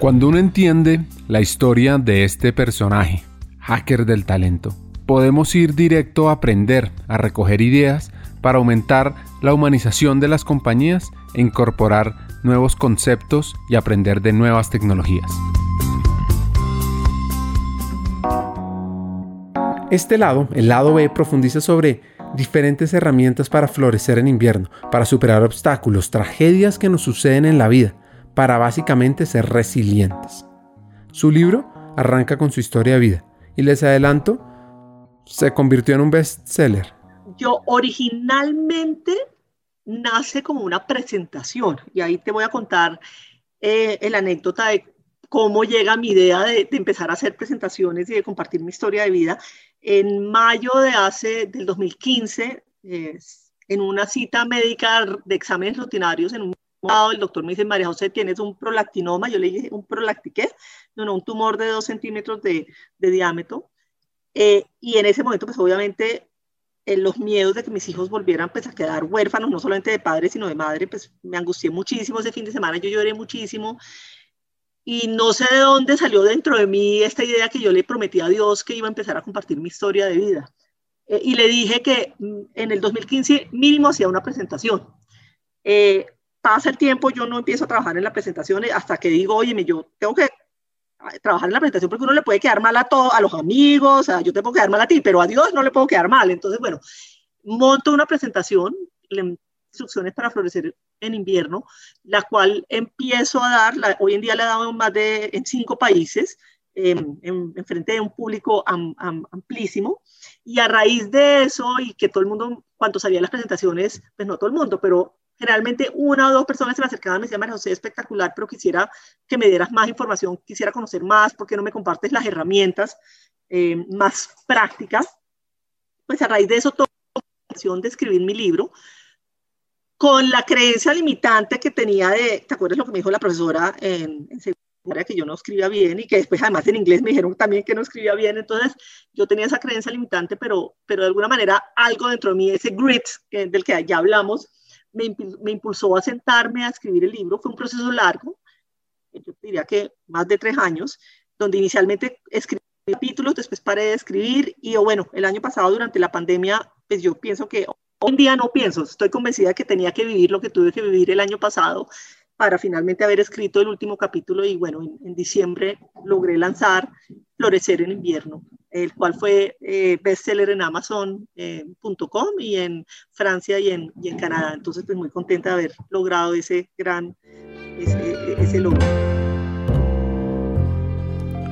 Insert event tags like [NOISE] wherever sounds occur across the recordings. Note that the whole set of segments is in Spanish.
Cuando uno entiende la historia de este personaje, hacker del talento, podemos ir directo a aprender, a recoger ideas para aumentar la humanización de las compañías e incorporar nuevos conceptos y aprender de nuevas tecnologías. Este lado, el lado B, profundiza sobre diferentes herramientas para florecer en invierno, para superar obstáculos, tragedias que nos suceden en la vida, para básicamente ser resilientes. Su libro arranca con su historia de vida y les adelanto, se convirtió en un bestseller. Yo originalmente nace como una presentación y ahí te voy a contar eh, anécdota de cómo llega mi idea de, empezar a hacer presentaciones y de compartir mi historia de vida. En mayo de hace, del 2015, en una cita médica de exámenes rutinarios en un el doctor me dice, María José, tienes un prolactinoma. Yo le dije, ¿un prolactiqué? No, no, un tumor de dos centímetros de, de diámetro. Eh, y en ese momento, pues obviamente, eh, los miedos de que mis hijos volvieran pues, a quedar huérfanos, no solamente de padre, sino de madre, pues me angustié muchísimo ese fin de semana. Yo lloré muchísimo y no sé de dónde salió dentro de mí esta idea que yo le prometí a Dios que iba a empezar a compartir mi historia de vida. Eh, y le dije que mm, en el 2015 mínimo hacía una presentación. Eh, pasa el tiempo, yo no empiezo a trabajar en la presentación hasta que digo, oye, yo tengo que trabajar en la presentación porque uno le puede quedar mal a todos, a los amigos, yo te puedo quedar mal a ti, pero a Dios no le puedo quedar mal. Entonces, bueno, monto una presentación, instrucciones para florecer en invierno, la cual empiezo a dar, hoy en día la he dado en más de en cinco países, en, en, frente de un público amplísimo, y a raíz de eso, y que todo el mundo, cuando salía las presentaciones, pues no todo el mundo, pero generalmente una o dos personas se me acercaban y me decían, María José, espectacular, pero quisiera que me dieras más información, quisiera conocer más, porque no me compartes las herramientas eh, más prácticas? Pues a raíz de eso, tomé la decisión de escribir mi libro, con la creencia limitante que tenía de, ¿te acuerdas lo que me dijo la profesora en, en secundaria? Que yo no escribía bien y que después además en inglés me dijeron también que no escribía bien. Entonces yo tenía esa creencia limitante, pero, pero de alguna manera algo dentro de mí, ese grit del que ya hablamos, me, me impulsó a sentarme a escribir el libro. Fue un proceso largo, yo diría que más de tres años, donde inicialmente escribí capítulos, después paré de escribir y bueno, el año pasado durante la pandemia, pues yo pienso que Hoy día no pienso, estoy convencida que tenía que vivir lo que tuve que vivir el año pasado para finalmente haber escrito el último capítulo y bueno, en, diciembre logré lanzar Florecer en invierno, el cual fue eh, bestseller en Amazon.com eh, y en Francia y en, y en Canadá. Entonces, pues muy contenta de haber logrado ese gran, ese, logro.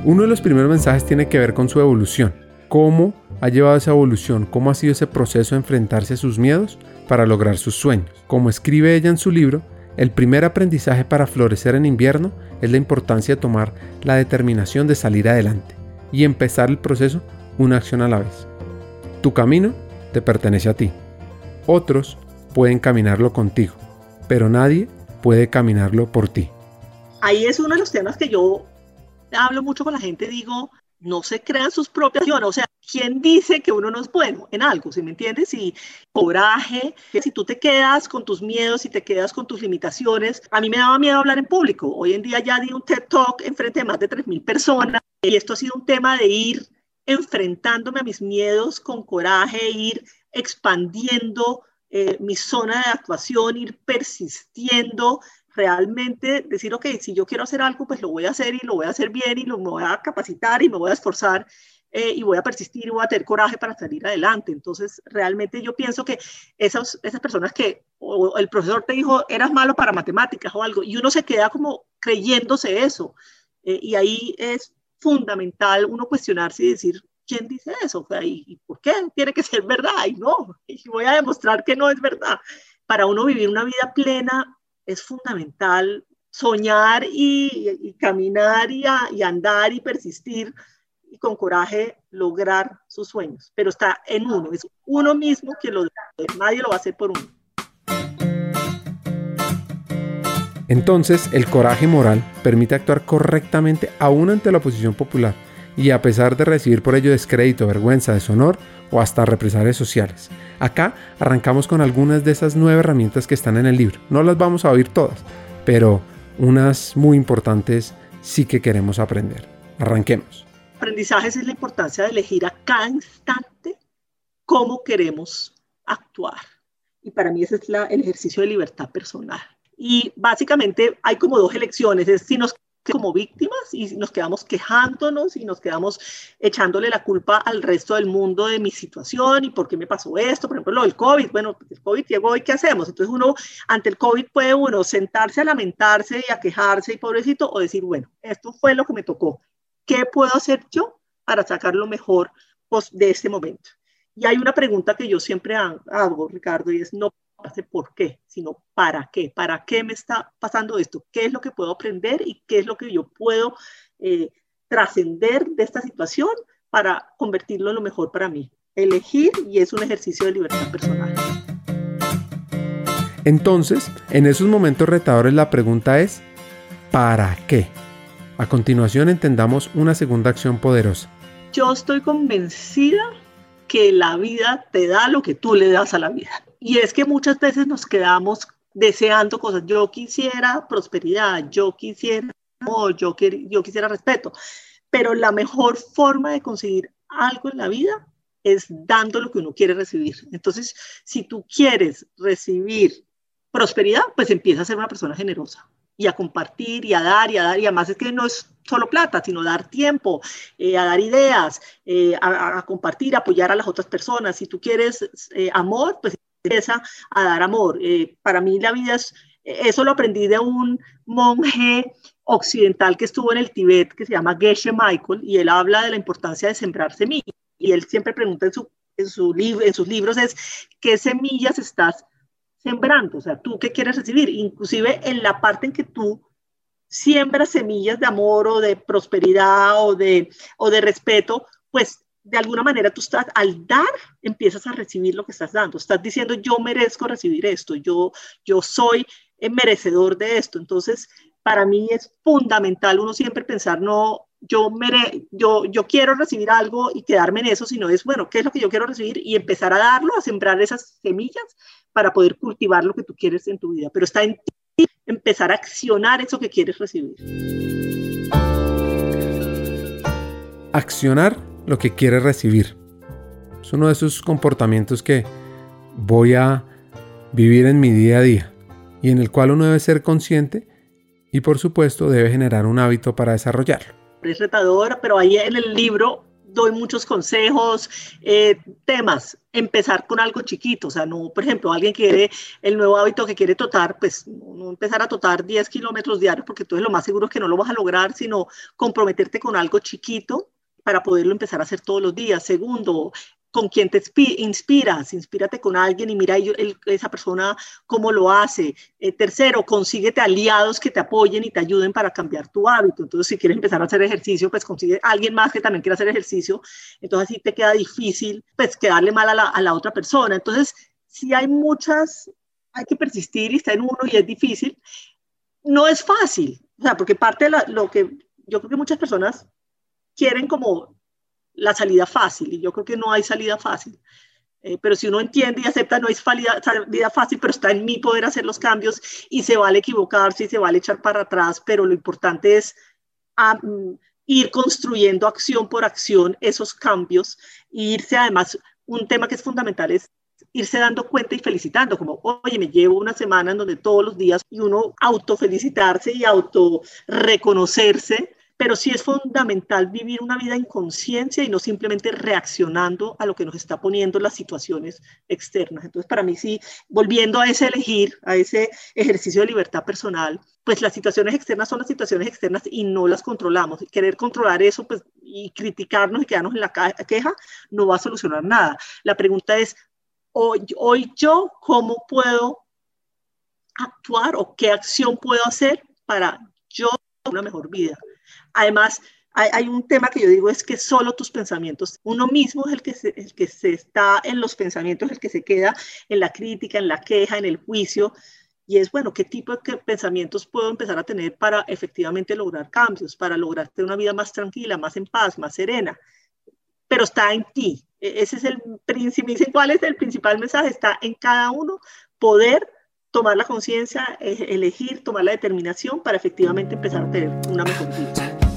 Uno de los primeros mensajes tiene que ver con su evolución. ¿Cómo ha llevado esa evolución? ¿Cómo ha sido ese proceso de enfrentarse a sus miedos para lograr sus sueños? Como escribe ella en su libro, el primer aprendizaje para florecer en invierno es la importancia de tomar la determinación de salir adelante y empezar el proceso una acción a la vez. Tu camino te pertenece a ti. Otros pueden caminarlo contigo, pero nadie puede caminarlo por ti. Ahí es uno de los temas que yo hablo mucho con la gente, digo, no se crean sus propias o sea, ¿quién dice que uno no es bueno en algo? ¿Sí me entiendes? Y coraje, si tú te quedas con tus miedos y te quedas con tus limitaciones, a mí me daba miedo hablar en público. Hoy en día ya di un TED Talk en frente de más de 3.000 personas y esto ha sido un tema de ir enfrentándome a mis miedos con coraje, ir expandiendo eh, mi zona de actuación, ir persistiendo, realmente decir, ok, si yo quiero hacer algo, pues lo voy a hacer y lo voy a hacer bien y lo me voy a capacitar y me voy a esforzar eh, y voy a persistir y voy a tener coraje para salir adelante. Entonces, realmente yo pienso que esas, esas personas que o el profesor te dijo, eras malo para matemáticas o algo, y uno se queda como creyéndose eso. Eh, y ahí es fundamental uno cuestionarse y decir, ¿quién dice eso? ¿y, ¿y, por qué tiene que ser verdad? Y no, y voy a demostrar que no es verdad. Para uno vivir una vida plena, es fundamental soñar y, caminar y, andar y persistir y con coraje lograr sus sueños. Pero está en uno, es uno mismo que lo nadie lo va a hacer por uno. Entonces, el coraje moral permite actuar correctamente aún ante la oposición popular y a pesar de recibir por ello descrédito, vergüenza, deshonor o hasta represalias sociales. Acá arrancamos con algunas de esas nueve herramientas que están en el libro. No las vamos a oír todas, pero unas muy importantes sí que queremos aprender. Arranquemos. Aprendizajes es la importancia de elegir a cada instante cómo queremos actuar. Y para mí ese es el ejercicio de libertad personal. Y básicamente hay como dos elecciones, es si nos como víctimas y nos quedamos quejándonos y nos quedamos echándole la culpa al resto del mundo de mi situación y por qué me pasó esto, por ejemplo, lo del COVID, bueno, el COVID llegó y ¿qué hacemos? Entonces uno, ante el COVID puede uno sentarse a lamentarse y a quejarse y pobrecito o decir, bueno, esto fue lo que me tocó, ¿qué puedo hacer yo para sacar lo mejor pues, de este momento? Y hay una pregunta que yo siempre hago, Ricardo, y es no hace por qué, sino para qué, para qué me está pasando esto, qué es lo que puedo aprender y qué es lo que yo puedo eh, trascender de esta situación para convertirlo en lo mejor para mí. Elegir y es un ejercicio de libertad personal. Entonces, en esos momentos retadores la pregunta es, ¿para qué? A continuación entendamos una segunda acción poderosa. Yo estoy convencida que la vida te da lo que tú le das a la vida. Y es que muchas veces nos quedamos deseando cosas. Yo quisiera prosperidad, yo quisiera amor, yo, yo quisiera respeto. Pero la mejor forma de conseguir algo en la vida es dando lo que uno quiere recibir. Entonces, si tú quieres recibir prosperidad, pues empieza a ser una persona generosa y a compartir y a dar y a dar. Y además es que no es solo plata, sino dar tiempo, eh, a dar ideas, eh, a, compartir, apoyar a las otras personas. Si tú quieres eh, amor, pues empieza a dar amor. Eh, para mí la vida es, eso lo aprendí de un monje occidental que estuvo en el Tíbet, que se llama Geshe Michael, y él habla de la importancia de sembrar semillas. Y él siempre pregunta en, su, en, su en sus libros es, ¿qué semillas estás sembrando? O sea, ¿tú qué quieres recibir? Inclusive en la parte en que tú siembras semillas de amor o de prosperidad o de, o de respeto, pues de alguna manera tú estás, al dar, empiezas a recibir lo que estás dando. Estás diciendo, yo merezco recibir esto, yo, yo soy merecedor de esto. Entonces, para mí es fundamental uno siempre pensar, no, yo, mere yo, yo quiero recibir algo y quedarme en eso, sino es, bueno, ¿qué es lo que yo quiero recibir? Y empezar a darlo, a sembrar esas semillas para poder cultivar lo que tú quieres en tu vida. Pero está en ti empezar a accionar eso que quieres recibir. Accionar lo que quiere recibir. Es uno de esos comportamientos que voy a vivir en mi día a día y en el cual uno debe ser consciente y por supuesto debe generar un hábito para desarrollarlo. Es retador, pero ahí en el libro doy muchos consejos, eh, temas. Empezar con algo chiquito, o sea, no, por ejemplo, alguien quiere el nuevo hábito que quiere totar, pues no empezar a totar 10 kilómetros diarios, porque entonces lo más seguro es que no lo vas a lograr, sino comprometerte con algo chiquito para poderlo empezar a hacer todos los días. Segundo, con quién te inspiras, inspírate con alguien y mira esa persona cómo lo hace. Eh, tercero, consíguete aliados que te apoyen y te ayuden para cambiar tu hábito. Entonces, si quieres empezar a hacer ejercicio, pues consigue alguien más que también quiera hacer ejercicio. Entonces, así te queda difícil, pues, quedarle mal a la, a la otra persona. Entonces, si hay muchas, hay que persistir y está en uno y es difícil. No es fácil, o sea, porque parte de lo que yo creo que muchas personas quieren como la salida fácil y yo creo que no hay salida fácil. Eh, pero si uno entiende y acepta, no hay salida, salida, fácil, pero está en mi poder hacer los cambios y se vale equivocarse y se vale echar para atrás, pero lo importante es ir construyendo acción por acción esos cambios e irse además, un tema que es fundamental es irse dando cuenta y felicitando, como, oye, me llevo una semana en donde todos los días y uno autofelicitarse y auto reconocerse pero sí es fundamental vivir una vida en conciencia y no simplemente reaccionando a lo que nos está poniendo las situaciones externas. Entonces, para mí sí, volviendo a ese elegir, a ese ejercicio de libertad personal, pues las situaciones externas son las situaciones externas y no las controlamos. Querer controlar eso pues, y criticarnos y quedarnos en la queja no va a solucionar nada. La pregunta es, hoy, hoy yo, ¿cómo puedo actuar o qué acción puedo hacer para yo una mejor vida? Además, hay, un tema que yo digo es que solo tus pensamientos, uno mismo es el que, se, está en los pensamientos, el que se queda en la crítica, en la queja, en el juicio. Y es, bueno, ¿qué tipo de pensamientos puedo empezar a tener para efectivamente lograr cambios, para lograr una vida más tranquila, más en paz, más serena? Pero está en ti. E, ese es el principal, ¿cuál es el principal mensaje? Está en cada uno poder tomar la conciencia, elegir, tomar la determinación para efectivamente empezar a tener una mejor vida.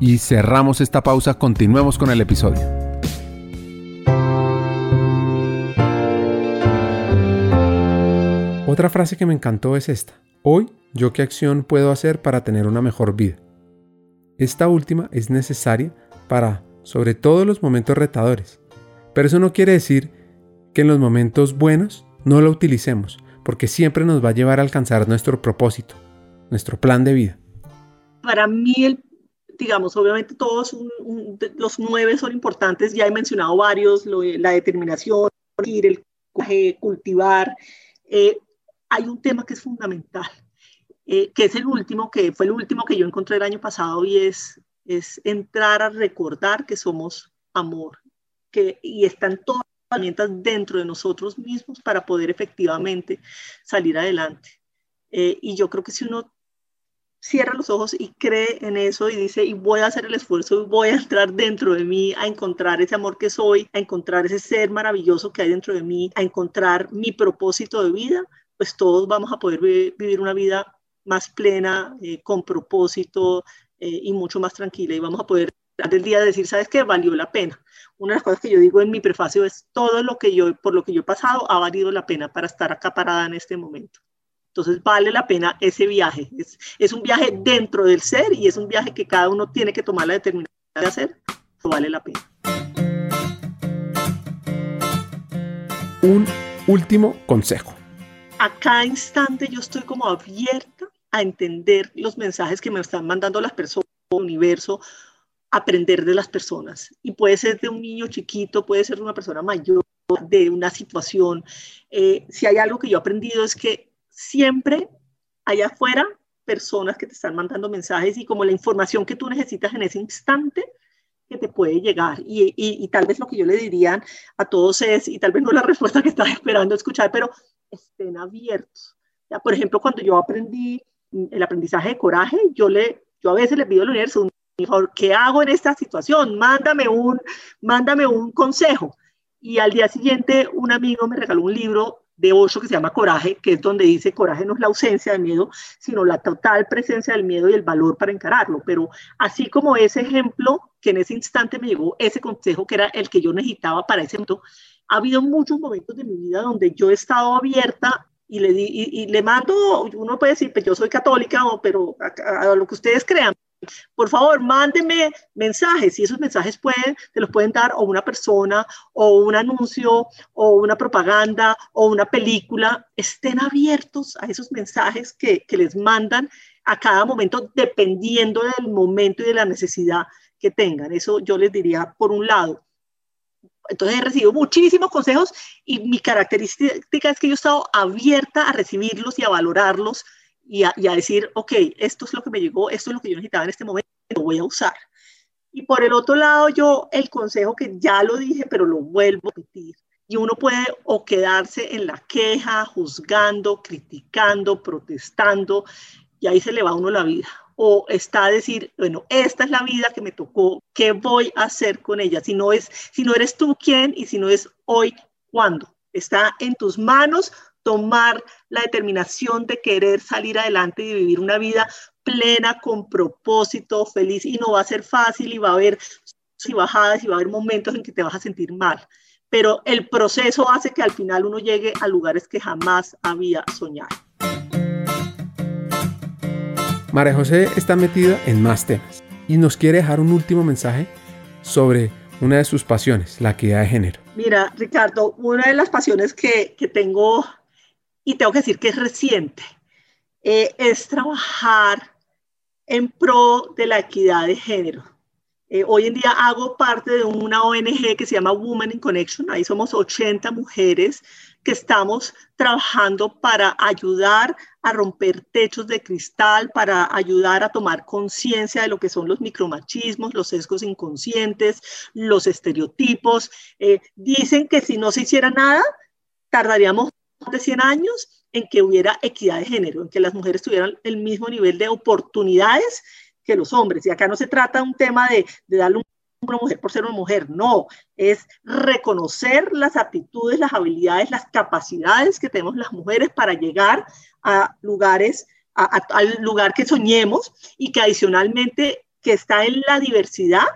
y cerramos esta pausa. Continuemos con el episodio. Otra frase que me encantó es esta. Hoy, ¿yo qué acción puedo hacer para tener una mejor vida? Esta última es necesaria para, sobre todo, los momentos retadores. Pero eso no quiere decir que en los momentos buenos no lo utilicemos, porque siempre nos va a llevar a alcanzar nuestro propósito, nuestro plan de vida. Para mí, el, digamos, obviamente todos los nueve son importantes, ya he mencionado varios, la determinación, el cultivar. Eh, hay un tema que es fundamental eh, que es el último, que fue el último que yo encontré el año pasado y es, es entrar a recordar que somos amor, que, y están todas las herramientas dentro de nosotros mismos para poder efectivamente salir adelante. Eh, y yo creo que si uno cierra los ojos y cree en eso y dice, y voy a hacer el esfuerzo, y voy a entrar dentro de mí a encontrar ese amor que soy, a encontrar ese ser maravilloso que hay dentro de mí, a encontrar mi propósito de vida, pues todos vamos a poder vivir una vida más plena, eh, con propósito eh, y mucho más tranquila. Y vamos a poder del día decir, ¿sabes qué? Valió la pena. Una de las cosas que yo digo en mi prefacio es todo lo que yo, por lo que yo he pasado, ha valido la pena para estar acá parada en este momento. Entonces vale la pena ese viaje. Es, es un viaje dentro del ser y es un viaje que cada uno tiene que tomar la determinación de hacer. Vale la pena. Un último consejo a cada instante yo estoy como abierta a entender los mensajes que me están mandando las personas, el universo, aprender de las personas. Y puede ser de un niño chiquito, puede ser de una persona mayor, de una situación. Eh, si hay algo que yo he aprendido es que siempre allá afuera personas que te están mandando mensajes y como la información que tú necesitas en ese instante que te puede llegar. Y, y, tal vez lo que yo le diría a todos es, y tal vez no la [LAUGHS] respuesta que estás esperando escuchar, pero estén abiertos. Ya, por ejemplo, cuando yo aprendí el aprendizaje de coraje, yo, le, yo a veces le pido al universo, ¿qué hago en esta situación? Mándame un, mándame un consejo. Y al día siguiente un amigo me regaló un libro de ocho que se llama Coraje, que es donde dice coraje no es la ausencia de miedo, sino la total presencia del miedo y el valor para encararlo. Pero así como ese ejemplo, que en ese instante me llegó ese consejo que era el que yo necesitaba para ese momento, ha habido muchos momentos de mi vida donde yo he estado abierta y le, y, le mando, uno puede decir, pues yo soy católica, pero a, lo que ustedes crean, por favor, mándenme mensajes y esos mensajes pueden, te los pueden dar o una persona o un anuncio o una propaganda o una película. Estén abiertos a esos mensajes que, que les mandan a cada momento dependiendo del momento y de la necesidad que tengan. Eso yo les diría por un lado. Entonces he recibido muchísimos consejos y mi característica es que yo he estado abierta a recibirlos y a valorarlos y a, decir, ok, esto es lo que me llegó, esto es lo que yo necesitaba en este momento, lo voy a usar. Y por el otro lado, yo el consejo que ya lo dije, pero lo vuelvo a repetir. Y uno puede o quedarse en la queja, juzgando, criticando, protestando, y ahí se le va a uno la vida o está a decir, bueno, esta es la vida que me tocó, ¿qué voy a hacer con ella? Si no, es, si no eres tú quién y si no es hoy, ¿cuándo? Está en tus manos tomar la determinación de querer salir adelante y vivir una vida plena, con propósito, feliz, y no va a ser fácil y va a haber y bajadas y va a haber momentos en que te vas a sentir mal, pero el proceso hace que al final uno llegue a lugares que jamás había soñado. María José está metida en más temas y nos quiere dejar un último mensaje sobre una de sus pasiones, la equidad de género. Mira, Ricardo, una de las pasiones que, que tengo, y tengo que decir que es reciente, eh, es trabajar en pro de la equidad de género. Eh, hoy en día hago parte de una ONG que se llama Women in Connection. Ahí somos 80 mujeres que estamos trabajando para ayudar a romper techos de cristal, para ayudar a tomar conciencia de lo que son los micromachismos, los sesgos inconscientes, los estereotipos. Eh, dicen que si no se hiciera nada, tardaríamos de 100 años en que hubiera equidad de género, en que las mujeres tuvieran el mismo nivel de oportunidades que los hombres. Y acá no se trata un tema de, de darle un una mujer por ser una mujer, no, es reconocer las aptitudes, las habilidades, las capacidades que tenemos las mujeres para llegar a lugares, al lugar que soñemos y que adicionalmente que está en la diversidad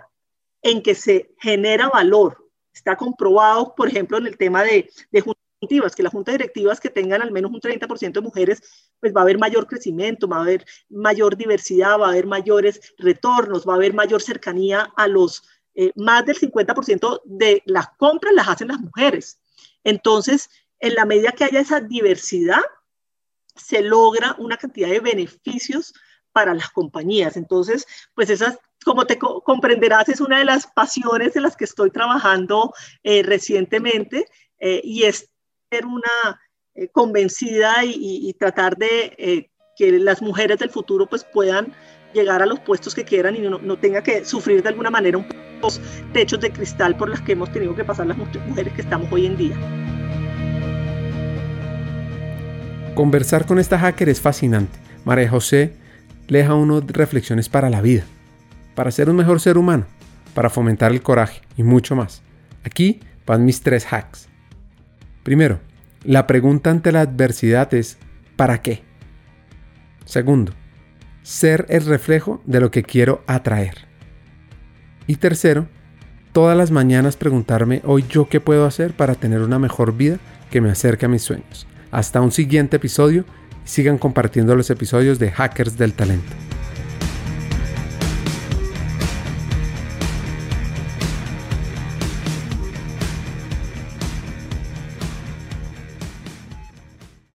en que se genera valor. Está comprobado, por ejemplo, en el tema de, de que las juntas directivas que tengan al menos un 30% de mujeres, pues va a haber mayor crecimiento, va a haber mayor diversidad, va a haber mayores retornos, va a haber mayor cercanía a los, eh, más del 50% de las compras las hacen las mujeres. Entonces, en la medida que haya esa diversidad, se logra una cantidad de beneficios para las compañías. Entonces, pues esas, como te comprenderás, es una de las pasiones en las que estoy trabajando eh, recientemente eh, y es ser una convencida y, tratar de que las mujeres del futuro pues puedan llegar a los puestos que quieran y no, no tenga que sufrir de alguna manera un techos de cristal por los que hemos tenido que pasar las mujeres que estamos hoy en día. Conversar con esta hacker es fascinante. María José le deja uno reflexiones para la vida, para ser un mejor ser humano, para fomentar el coraje y mucho más. Aquí van mis tres hacks. Primero, la pregunta ante la adversidad es ¿para qué? Segundo, ser el reflejo de lo que quiero atraer. Y tercero, todas las mañanas preguntarme hoy yo qué puedo hacer para tener una mejor vida que me acerque a mis sueños. Hasta un siguiente episodio y sigan compartiendo los episodios de Hackers del Talento.